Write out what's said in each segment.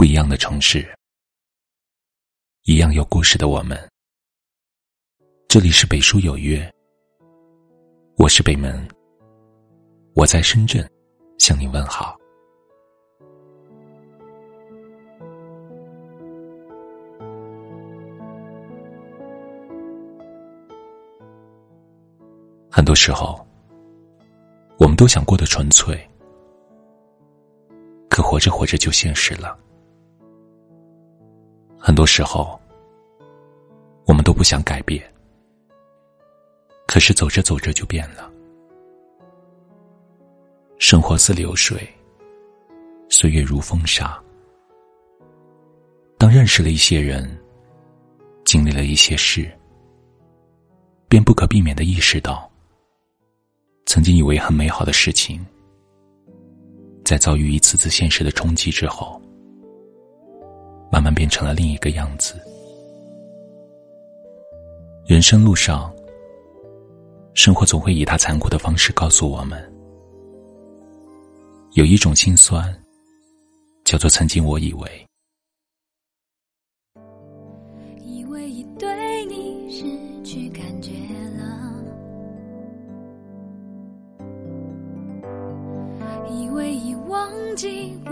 不一样的城市，一样有故事的我们。这里是北书有约，我是北门，我在深圳向你问好。很多时候，我们都想过得纯粹，可活着活着就现实了。很多时候，我们都不想改变，可是走着走着就变了。生活似流水，岁月如风沙。当认识了一些人，经历了一些事，便不可避免的意识到。曾经以为很美好的事情，在遭遇一次次现实的冲击之后，变成了另一个样子。人生路上，生活总会以它残酷的方式告诉我们：有一种心酸，叫做曾经我以为。以为已对你失去感觉了，以为已。忘记我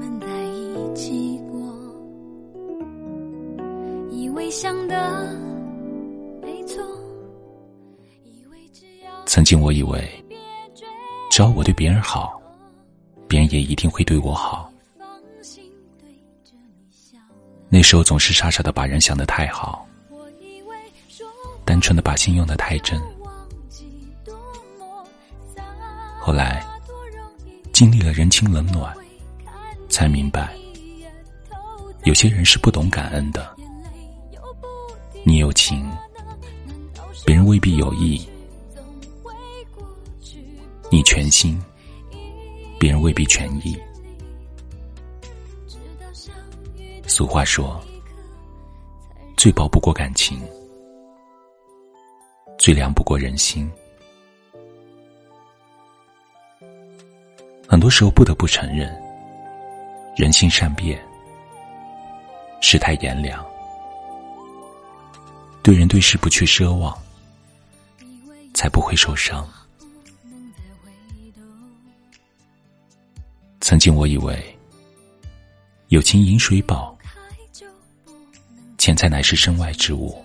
们在一起想的没错，曾经我以为，只要我对别人好，别人也一定会对我好。那时候总是傻傻的把人想的太好，单纯的把心用的太真。后来。经历了人情冷暖，才明白，有些人是不懂感恩的。你有情，别人未必有意；你全心，别人未必全意。俗话说，最薄不过感情，最凉不过人心。很多时候不得不承认，人心善变，世态炎凉，对人对事不去奢望，才不会受伤。曾经我以为，友情饮水饱，钱财乃是身外之物，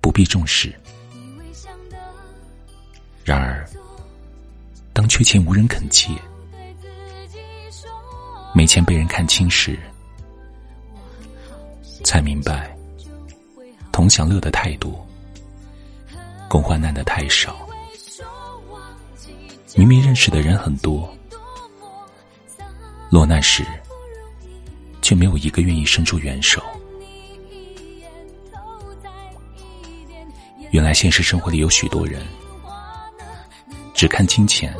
不必重视。然而。当缺钱无人肯借，没钱被人看轻时，才明白同享乐的态度，共患难的太少。明明认识的人很多，落难时却没有一个愿意伸出援手。原来现实生活里有许多人。只看金钱，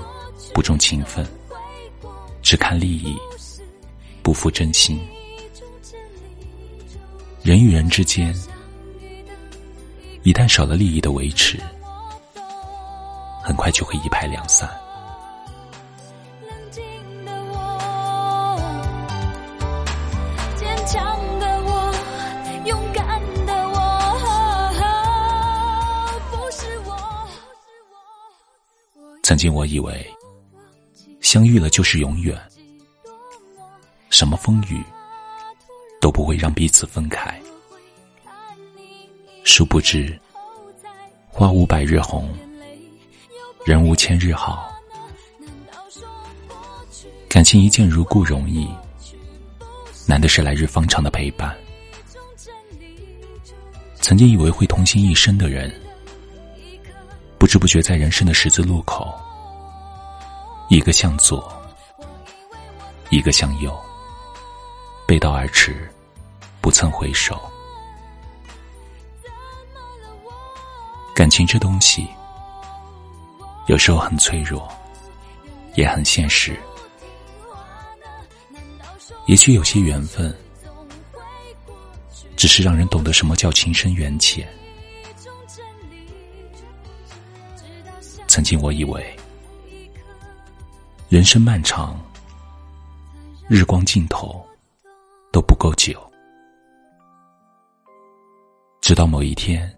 不重情分；只看利益，不负真心。人与人之间，一旦少了利益的维持，很快就会一拍两散。曾经我以为，相遇了就是永远，什么风雨都不会让彼此分开。殊不知，花无百日红，人无千日好。感情一见如故容易，难的是来日方长的陪伴。曾经以为会同心一生的人。不知不觉，在人生的十字路口，一个向左，一个向右，背道而驰，不曾回首。感情这东西，有时候很脆弱，也很现实。也许有些缘分，只是让人懂得什么叫情深缘浅。曾经我以为，人生漫长，日光尽头，都不够久。直到某一天，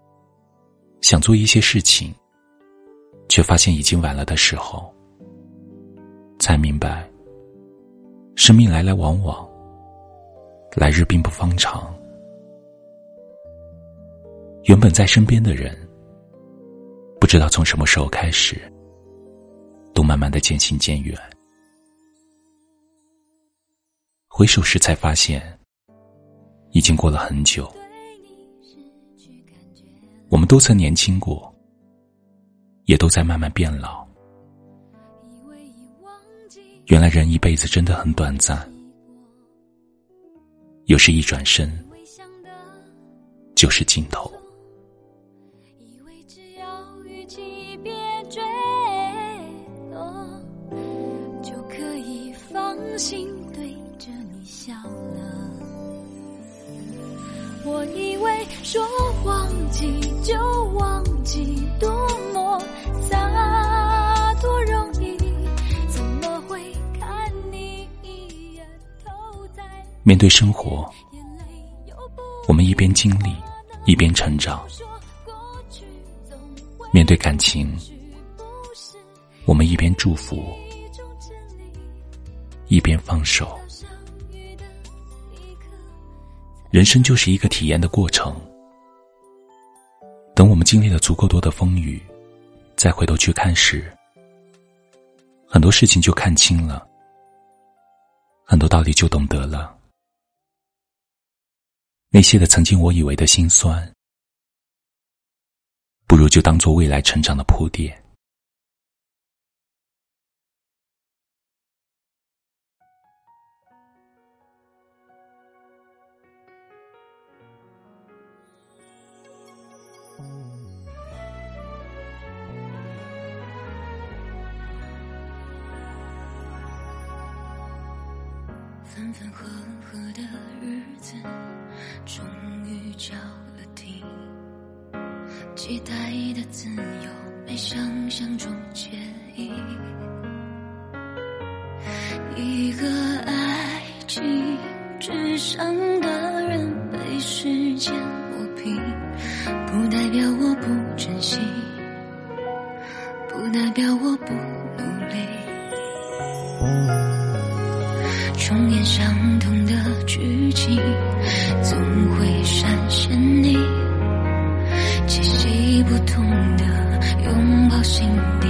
想做一些事情，却发现已经晚了的时候，才明白，生命来来往往，来日并不方长。原本在身边的人，不知道从什么时候开始，都慢慢的渐行渐远。回首时才发现，已经过了很久。我们都曾年轻过，也都在慢慢变老。原来人一辈子真的很短暂，有时一转身就是尽头。就可以放心对着你笑了。我一说忘记就忘记，多么洒脱容易，怎么会看你一眼面对生活，我们一边经历，一边成长；面对感情，我们一边祝福，一边放手。人生就是一个体验的过程。经历了足够多的风雨，再回头去看时，很多事情就看清了，很多道理就懂得了。那些的曾经我以为的心酸，不如就当做未来成长的铺垫。分分合合的日子，终于交了停。期待的自由，没想象中惬意。一个爱情至上的人，被时间磨平，不代表我不珍惜，不代表我不努力。重演相同的剧情，总会闪现你。气息不同的拥抱，心底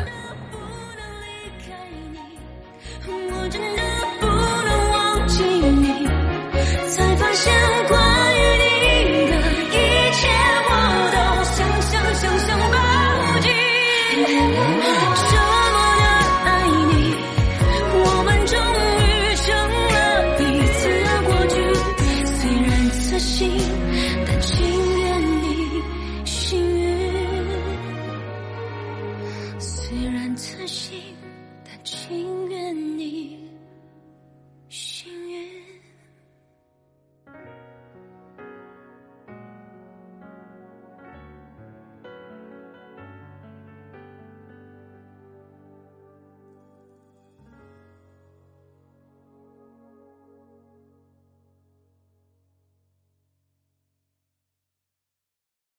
手